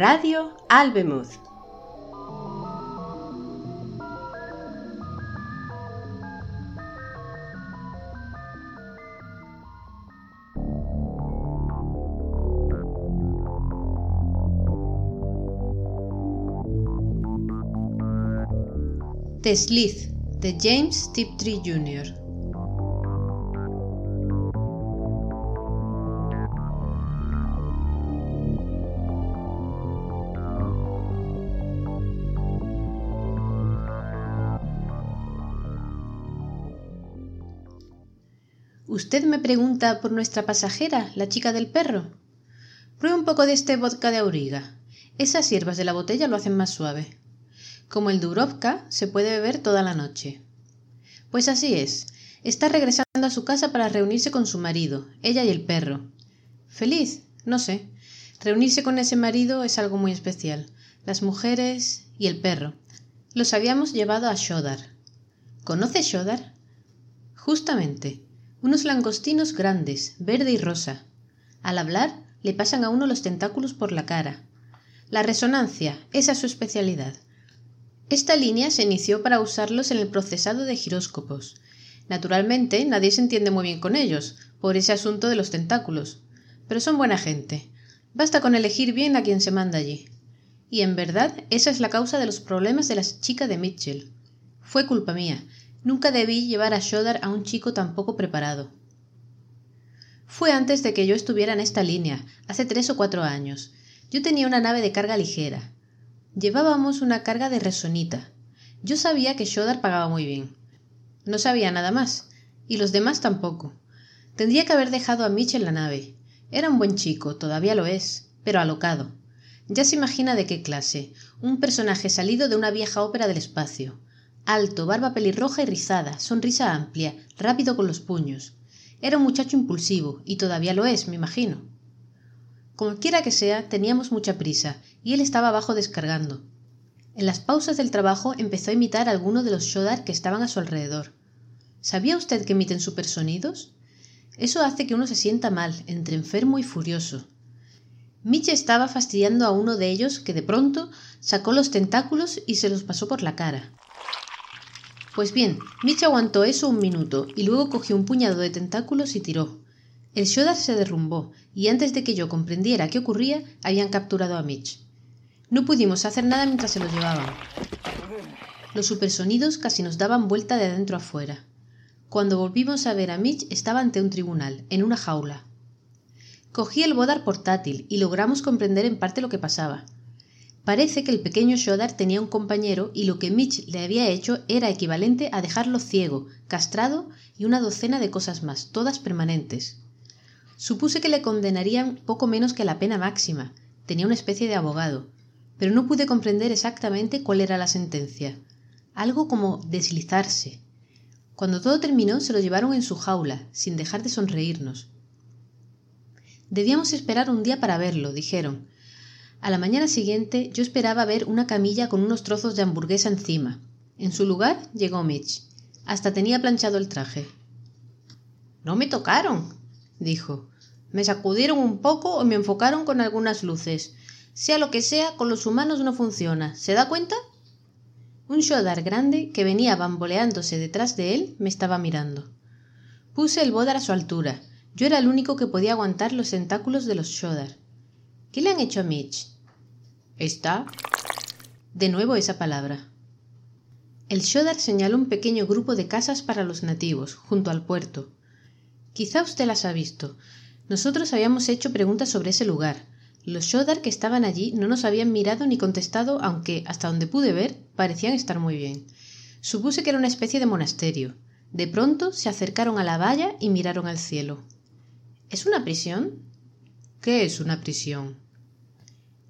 Radio Albemuth. The Slith de James Tiptree Jr. Usted me pregunta por nuestra pasajera, la chica del perro. Pruebe un poco de este vodka de auriga. Esas hierbas de la botella lo hacen más suave. Como el Dubrovka, se puede beber toda la noche. Pues así es. Está regresando a su casa para reunirse con su marido, ella y el perro. ¿Feliz? No sé. Reunirse con ese marido es algo muy especial. Las mujeres y el perro. Los habíamos llevado a Shodar. ¿Conoce Shodar? Justamente unos langostinos grandes, verde y rosa. Al hablar, le pasan a uno los tentáculos por la cara. La resonancia, esa es su especialidad. Esta línea se inició para usarlos en el procesado de giróscopos. Naturalmente, nadie se entiende muy bien con ellos, por ese asunto de los tentáculos. Pero son buena gente. Basta con elegir bien a quien se manda allí. Y en verdad, esa es la causa de los problemas de la chica de Mitchell. Fue culpa mía, Nunca debí llevar a Shodar a un chico tan poco preparado. Fue antes de que yo estuviera en esta línea, hace tres o cuatro años. Yo tenía una nave de carga ligera. Llevábamos una carga de resonita. Yo sabía que Shodar pagaba muy bien. No sabía nada más, y los demás tampoco. Tendría que haber dejado a Mitch en la nave. Era un buen chico, todavía lo es, pero alocado. Ya se imagina de qué clase, un personaje salido de una vieja ópera del espacio alto, barba pelirroja y rizada, sonrisa amplia, rápido con los puños. Era un muchacho impulsivo, y todavía lo es, me imagino. Como quiera que sea, teníamos mucha prisa, y él estaba abajo descargando. En las pausas del trabajo empezó a imitar a alguno de los Shodar que estaban a su alrededor. ¿Sabía usted que emiten supersonidos? Eso hace que uno se sienta mal, entre enfermo y furioso. Mitch estaba fastidiando a uno de ellos que de pronto sacó los tentáculos y se los pasó por la cara. Pues bien, Mitch aguantó eso un minuto y luego cogió un puñado de tentáculos y tiró. El Shodar se derrumbó y antes de que yo comprendiera qué ocurría, habían capturado a Mitch. No pudimos hacer nada mientras se lo llevaban. Los supersonidos casi nos daban vuelta de adentro afuera. Cuando volvimos a ver a Mitch estaba ante un tribunal, en una jaula. Cogí el bodar portátil y logramos comprender en parte lo que pasaba. Parece que el pequeño Shodar tenía un compañero y lo que Mitch le había hecho era equivalente a dejarlo ciego, castrado y una docena de cosas más, todas permanentes. Supuse que le condenarían poco menos que la pena máxima. Tenía una especie de abogado. Pero no pude comprender exactamente cuál era la sentencia. Algo como deslizarse. Cuando todo terminó, se lo llevaron en su jaula, sin dejar de sonreírnos. Debíamos esperar un día para verlo, dijeron, a la mañana siguiente yo esperaba ver una camilla con unos trozos de hamburguesa encima. En su lugar llegó Mitch. Hasta tenía planchado el traje. No me tocaron, dijo. Me sacudieron un poco y me enfocaron con algunas luces. Sea lo que sea, con los humanos no funciona. ¿Se da cuenta? Un Shodar grande, que venía bamboleándose detrás de él, me estaba mirando. Puse el bodar a su altura. Yo era el único que podía aguantar los tentáculos de los Shodar. ¿Qué le han hecho a Mitch? Está. De nuevo esa palabra. El Shodar señaló un pequeño grupo de casas para los nativos, junto al puerto. Quizá usted las ha visto. Nosotros habíamos hecho preguntas sobre ese lugar. Los Shodar que estaban allí no nos habían mirado ni contestado, aunque, hasta donde pude ver, parecían estar muy bien. Supuse que era una especie de monasterio. De pronto se acercaron a la valla y miraron al cielo. ¿Es una prisión? ¿Qué es una prisión?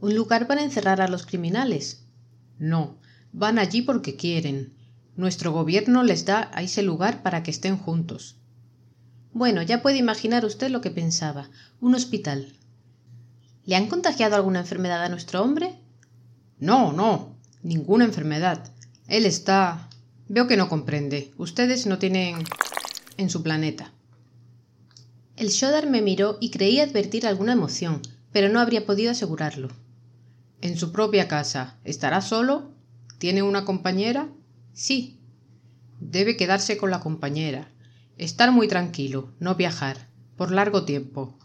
¿Un lugar para encerrar a los criminales? No, van allí porque quieren. Nuestro gobierno les da a ese lugar para que estén juntos. Bueno, ya puede imaginar usted lo que pensaba. Un hospital. ¿Le han contagiado alguna enfermedad a nuestro hombre? No, no, ninguna enfermedad. Él está. Veo que no comprende. Ustedes no tienen. en su planeta. El Shodar me miró y creí advertir alguna emoción, pero no habría podido asegurarlo. En su propia casa. ¿Estará solo? ¿Tiene una compañera? Sí. Debe quedarse con la compañera. Estar muy tranquilo, no viajar, por largo tiempo.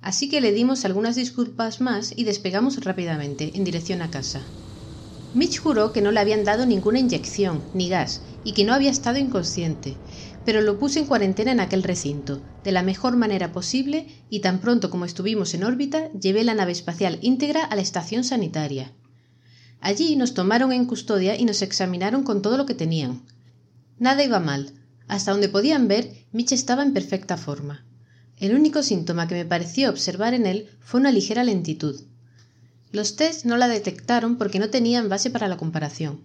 Así que le dimos algunas disculpas más y despegamos rápidamente en dirección a casa. Mitch juró que no le habían dado ninguna inyección ni gas y que no había estado inconsciente, pero lo puse en cuarentena en aquel recinto, de la mejor manera posible, y tan pronto como estuvimos en órbita, llevé la nave espacial íntegra a la estación sanitaria. Allí nos tomaron en custodia y nos examinaron con todo lo que tenían. Nada iba mal. Hasta donde podían ver, Mitch estaba en perfecta forma. El único síntoma que me pareció observar en él fue una ligera lentitud. Los test no la detectaron porque no tenían base para la comparación.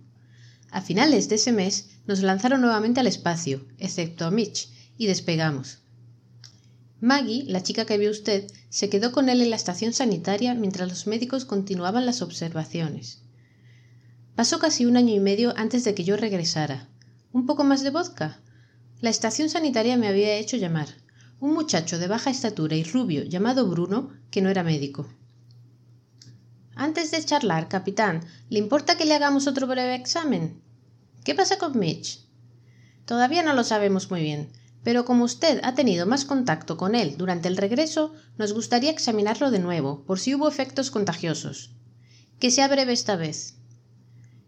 A finales de ese mes nos lanzaron nuevamente al espacio, excepto a Mitch, y despegamos. Maggie, la chica que vio usted, se quedó con él en la estación sanitaria mientras los médicos continuaban las observaciones. Pasó casi un año y medio antes de que yo regresara. ¿Un poco más de vodka? La estación sanitaria me había hecho llamar. Un muchacho de baja estatura y rubio llamado Bruno, que no era médico. Antes de charlar, capitán, ¿le importa que le hagamos otro breve examen? ¿Qué pasa con Mitch? Todavía no lo sabemos muy bien, pero como usted ha tenido más contacto con él durante el regreso, nos gustaría examinarlo de nuevo, por si hubo efectos contagiosos. Que sea breve esta vez.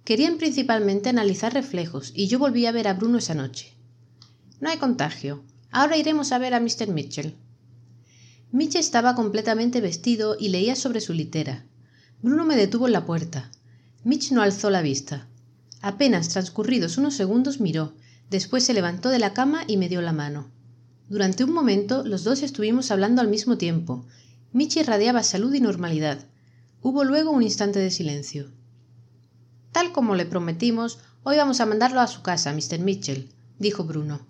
Querían principalmente analizar reflejos, y yo volví a ver a Bruno esa noche. No hay contagio. Ahora iremos a ver a Mr. Mitchell. Mitch estaba completamente vestido y leía sobre su litera. Bruno me detuvo en la puerta. Mitch no alzó la vista. Apenas transcurridos unos segundos miró, después se levantó de la cama y me dio la mano. Durante un momento los dos estuvimos hablando al mismo tiempo. Mitch irradiaba salud y normalidad. Hubo luego un instante de silencio. Tal como le prometimos, hoy vamos a mandarlo a su casa, Mr. Mitchell, dijo Bruno.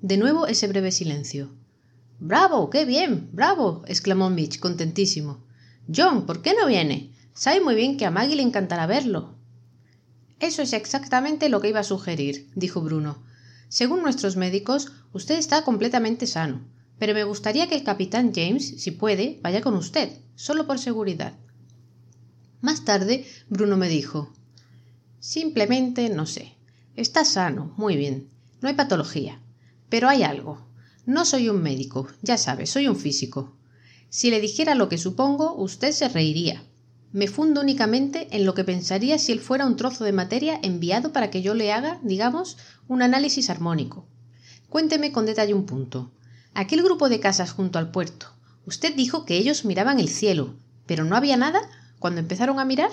De nuevo ese breve silencio. Bravo, qué bien, bravo, exclamó Mitch, contentísimo. John, ¿por qué no viene? Sabe muy bien que a Maggie le encantará verlo. Eso es exactamente lo que iba a sugerir, dijo Bruno. Según nuestros médicos, usted está completamente sano, pero me gustaría que el capitán James, si puede, vaya con usted, solo por seguridad. Más tarde, Bruno me dijo Simplemente no sé. Está sano, muy bien. No hay patología. Pero hay algo. No soy un médico, ya sabe, soy un físico. Si le dijera lo que supongo, usted se reiría me fundo únicamente en lo que pensaría si él fuera un trozo de materia enviado para que yo le haga, digamos, un análisis armónico. Cuénteme con detalle un punto. Aquel grupo de casas junto al puerto. Usted dijo que ellos miraban el cielo, pero no había nada cuando empezaron a mirar.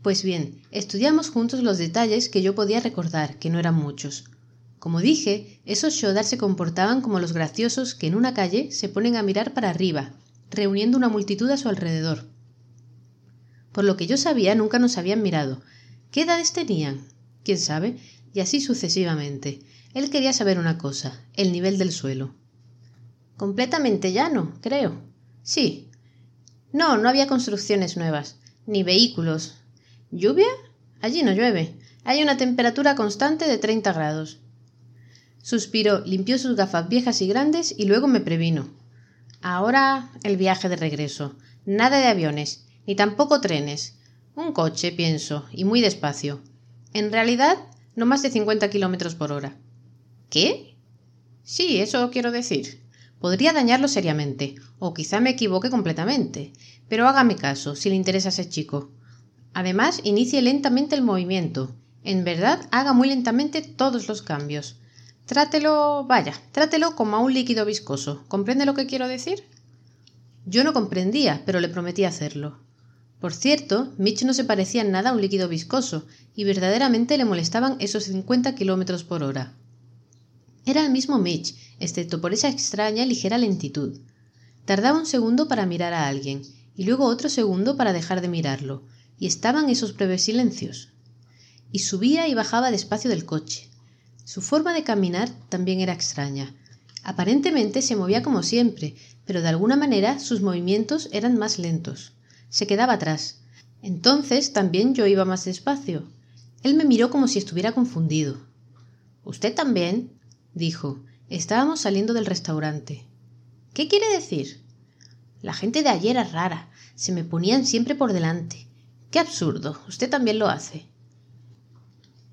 Pues bien, estudiamos juntos los detalles que yo podía recordar, que no eran muchos. Como dije, esos Shodar se comportaban como los graciosos que en una calle se ponen a mirar para arriba, reuniendo una multitud a su alrededor. Por lo que yo sabía, nunca nos habían mirado. ¿Qué edades tenían? ¿Quién sabe? Y así sucesivamente. Él quería saber una cosa, el nivel del suelo. Completamente llano, creo. Sí. No, no había construcciones nuevas, ni vehículos. ¿Lluvia? Allí no llueve. Hay una temperatura constante de treinta grados. Suspiró, limpió sus gafas viejas y grandes y luego me previno. Ahora el viaje de regreso. Nada de aviones ni tampoco trenes. Un coche, pienso, y muy despacio. En realidad, no más de cincuenta kilómetros por hora. ¿Qué? Sí, eso quiero decir. Podría dañarlo seriamente, o quizá me equivoque completamente. Pero hágame caso, si le interesa ese chico. Además, inicie lentamente el movimiento. En verdad, haga muy lentamente todos los cambios. Trátelo, vaya, trátelo como a un líquido viscoso. ¿Comprende lo que quiero decir? Yo no comprendía, pero le prometí hacerlo. Por cierto, Mitch no se parecía en nada a un líquido viscoso, y verdaderamente le molestaban esos cincuenta kilómetros por hora. Era el mismo Mitch, excepto por esa extraña ligera lentitud. Tardaba un segundo para mirar a alguien, y luego otro segundo para dejar de mirarlo, y estaban esos breves silencios. Y subía y bajaba despacio del coche. Su forma de caminar también era extraña. Aparentemente se movía como siempre, pero de alguna manera sus movimientos eran más lentos se quedaba atrás. Entonces también yo iba más despacio. Él me miró como si estuviera confundido. ¿Usted también? dijo. Estábamos saliendo del restaurante. ¿Qué quiere decir? La gente de ayer es rara. Se me ponían siempre por delante. Qué absurdo. Usted también lo hace.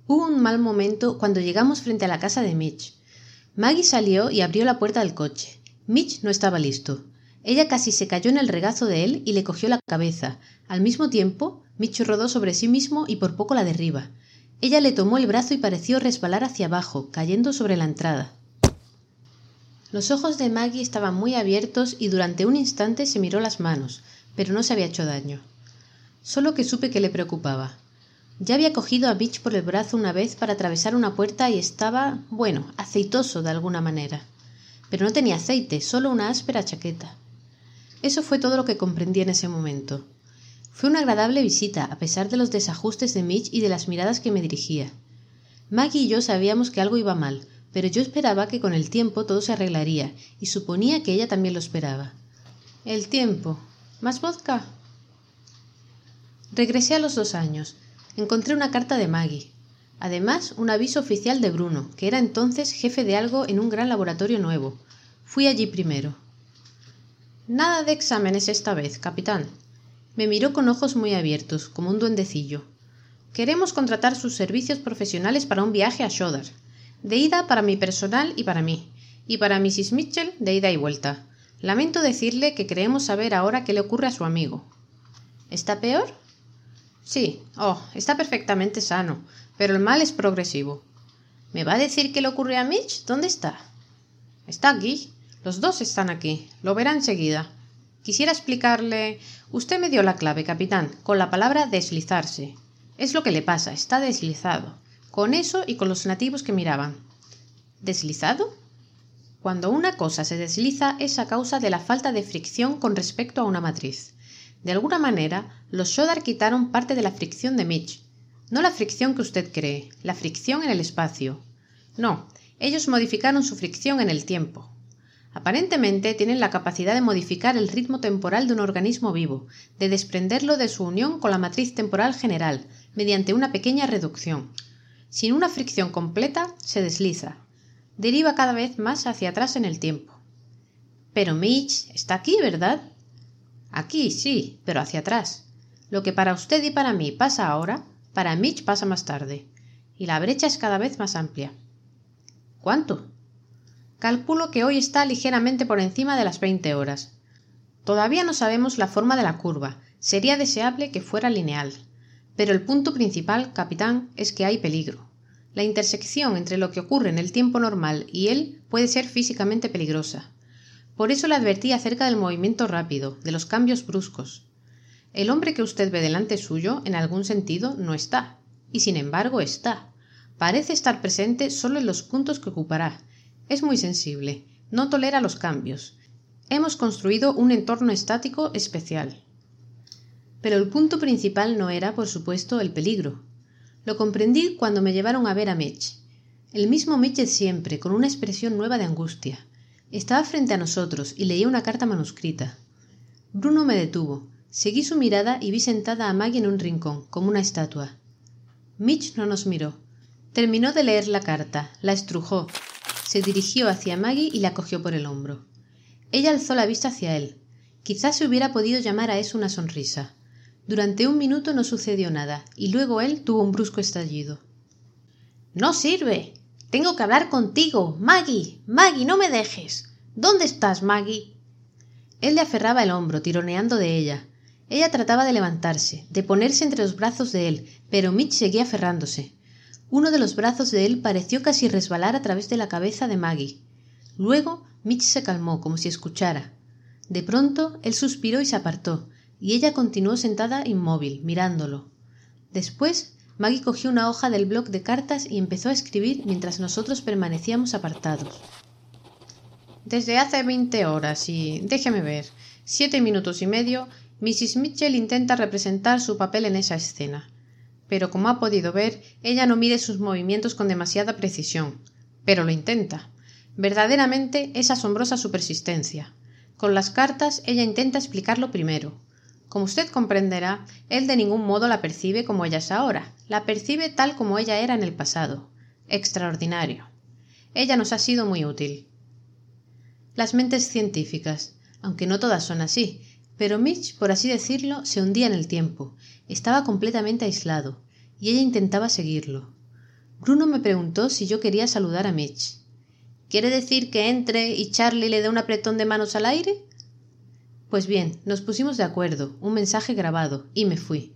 Hubo un mal momento cuando llegamos frente a la casa de Mitch. Maggie salió y abrió la puerta del coche. Mitch no estaba listo. Ella casi se cayó en el regazo de él y le cogió la cabeza. Al mismo tiempo, Mitch rodó sobre sí mismo y por poco la derriba. Ella le tomó el brazo y pareció resbalar hacia abajo, cayendo sobre la entrada. Los ojos de Maggie estaban muy abiertos y durante un instante se miró las manos, pero no se había hecho daño. Solo que supe que le preocupaba. Ya había cogido a Mitch por el brazo una vez para atravesar una puerta y estaba, bueno, aceitoso de alguna manera. Pero no tenía aceite, solo una áspera chaqueta. Eso fue todo lo que comprendí en ese momento. Fue una agradable visita, a pesar de los desajustes de Mitch y de las miradas que me dirigía. Maggie y yo sabíamos que algo iba mal, pero yo esperaba que con el tiempo todo se arreglaría, y suponía que ella también lo esperaba. El tiempo. ¿Más vodka? Regresé a los dos años. Encontré una carta de Maggie. Además, un aviso oficial de Bruno, que era entonces jefe de algo en un gran laboratorio nuevo. Fui allí primero. Nada de exámenes esta vez, capitán, me miró con ojos muy abiertos, como un duendecillo. Queremos contratar sus servicios profesionales para un viaje a Shodar. De ida para mi personal y para mí. Y para Mrs. Mitchell de ida y vuelta. Lamento decirle que creemos saber ahora qué le ocurre a su amigo. ¿Está peor? Sí. Oh, está perfectamente sano, pero el mal es progresivo. ¿Me va a decir qué le ocurre a Mitch? ¿Dónde está? Está aquí. Los dos están aquí. Lo verá enseguida. Quisiera explicarle. Usted me dio la clave, capitán, con la palabra deslizarse. Es lo que le pasa, está deslizado. Con eso y con los nativos que miraban. ¿Deslizado? Cuando una cosa se desliza es a causa de la falta de fricción con respecto a una matriz. De alguna manera, los Shodar quitaron parte de la fricción de Mitch. No la fricción que usted cree, la fricción en el espacio. No, ellos modificaron su fricción en el tiempo. Aparentemente tienen la capacidad de modificar el ritmo temporal de un organismo vivo, de desprenderlo de su unión con la matriz temporal general, mediante una pequeña reducción. Sin una fricción completa, se desliza. Deriva cada vez más hacia atrás en el tiempo. Pero Mitch está aquí, ¿verdad? Aquí, sí, pero hacia atrás. Lo que para usted y para mí pasa ahora, para Mitch pasa más tarde. Y la brecha es cada vez más amplia. ¿Cuánto? Calculo que hoy está ligeramente por encima de las veinte horas. Todavía no sabemos la forma de la curva. Sería deseable que fuera lineal. Pero el punto principal, capitán, es que hay peligro. La intersección entre lo que ocurre en el tiempo normal y él puede ser físicamente peligrosa. Por eso le advertí acerca del movimiento rápido, de los cambios bruscos. El hombre que usted ve delante suyo, en algún sentido, no está. Y sin embargo está. Parece estar presente solo en los puntos que ocupará, es muy sensible, no tolera los cambios. Hemos construido un entorno estático especial. Pero el punto principal no era, por supuesto, el peligro. Lo comprendí cuando me llevaron a ver a Mitch. El mismo Mitch siempre, con una expresión nueva de angustia. Estaba frente a nosotros y leía una carta manuscrita. Bruno me detuvo. Seguí su mirada y vi sentada a Maggie en un rincón, como una estatua. Mitch no nos miró. Terminó de leer la carta, la estrujó, se dirigió hacia Maggie y la cogió por el hombro. Ella alzó la vista hacia él. Quizás se hubiera podido llamar a eso una sonrisa. Durante un minuto no sucedió nada, y luego él tuvo un brusco estallido. No sirve. Tengo que hablar contigo. Maggie. Maggie, no me dejes. ¿Dónde estás, Maggie? Él le aferraba el hombro, tironeando de ella. Ella trataba de levantarse, de ponerse entre los brazos de él, pero Mitch seguía aferrándose. Uno de los brazos de él pareció casi resbalar a través de la cabeza de Maggie. Luego Mitch se calmó, como si escuchara. De pronto él suspiró y se apartó, y ella continuó sentada inmóvil, mirándolo. Después Maggie cogió una hoja del bloc de cartas y empezó a escribir mientras nosotros permanecíamos apartados. Desde hace veinte horas y. déjeme ver. siete minutos y medio, Mrs. Mitchell intenta representar su papel en esa escena pero como ha podido ver, ella no mide sus movimientos con demasiada precisión, pero lo intenta. Verdaderamente es asombrosa su persistencia. Con las cartas ella intenta explicarlo primero. Como usted comprenderá, él de ningún modo la percibe como ella es ahora, la percibe tal como ella era en el pasado. Extraordinario. Ella nos ha sido muy útil. Las mentes científicas, aunque no todas son así, Pero Mitch, por así decirlo, se hundía en el tiempo, estaba completamente aislado, y ella intentaba seguirlo. Bruno me preguntó si yo quería saludar a Mitch. ¿Quiere decir que entre y Charlie le dé un apretón de manos al aire? Pues bien, nos pusimos de acuerdo, un mensaje grabado, y me fui.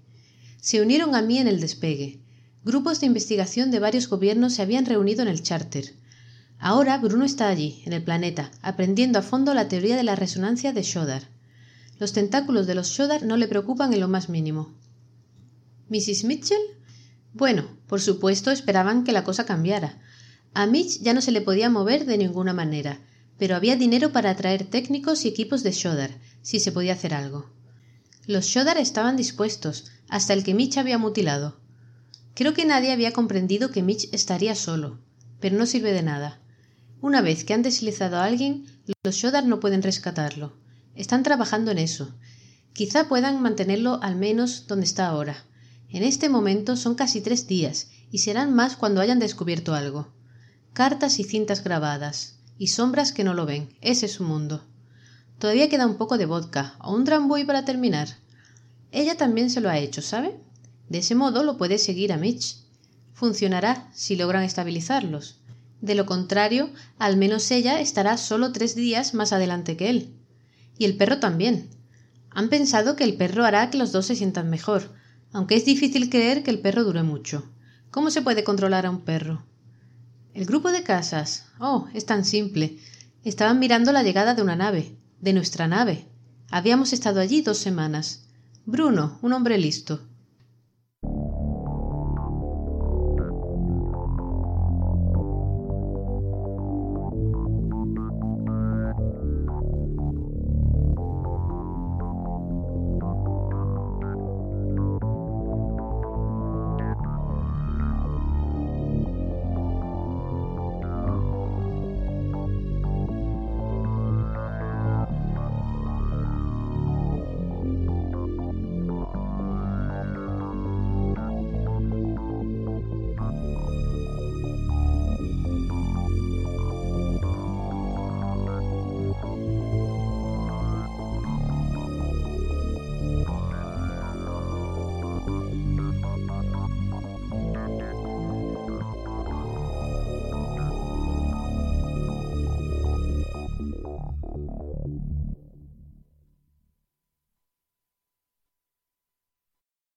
Se unieron a mí en el despegue. Grupos de investigación de varios gobiernos se habían reunido en el charter. Ahora Bruno está allí, en el planeta, aprendiendo a fondo la teoría de la resonancia de Shodar. Los tentáculos de los Shodar no le preocupan en lo más mínimo. ¿Mrs. Mitchell? Bueno, por supuesto esperaban que la cosa cambiara. A Mitch ya no se le podía mover de ninguna manera, pero había dinero para atraer técnicos y equipos de Shodar, si se podía hacer algo. Los Shodar estaban dispuestos, hasta el que Mitch había mutilado. Creo que nadie había comprendido que Mitch estaría solo, pero no sirve de nada. Una vez que han deslizado a alguien, los Shodar no pueden rescatarlo. Están trabajando en eso. Quizá puedan mantenerlo al menos donde está ahora. En este momento son casi tres días, y serán más cuando hayan descubierto algo. Cartas y cintas grabadas, y sombras que no lo ven. Ese es su mundo. Todavía queda un poco de vodka o un drambuie para terminar. Ella también se lo ha hecho, ¿sabe? De ese modo lo puede seguir a Mitch. Funcionará si logran estabilizarlos. De lo contrario, al menos ella estará solo tres días más adelante que él. Y el perro también. Han pensado que el perro hará que los dos se sientan mejor, aunque es difícil creer que el perro dure mucho. ¿Cómo se puede controlar a un perro? El grupo de casas. Oh, es tan simple. Estaban mirando la llegada de una nave de nuestra nave. Habíamos estado allí dos semanas. Bruno, un hombre listo,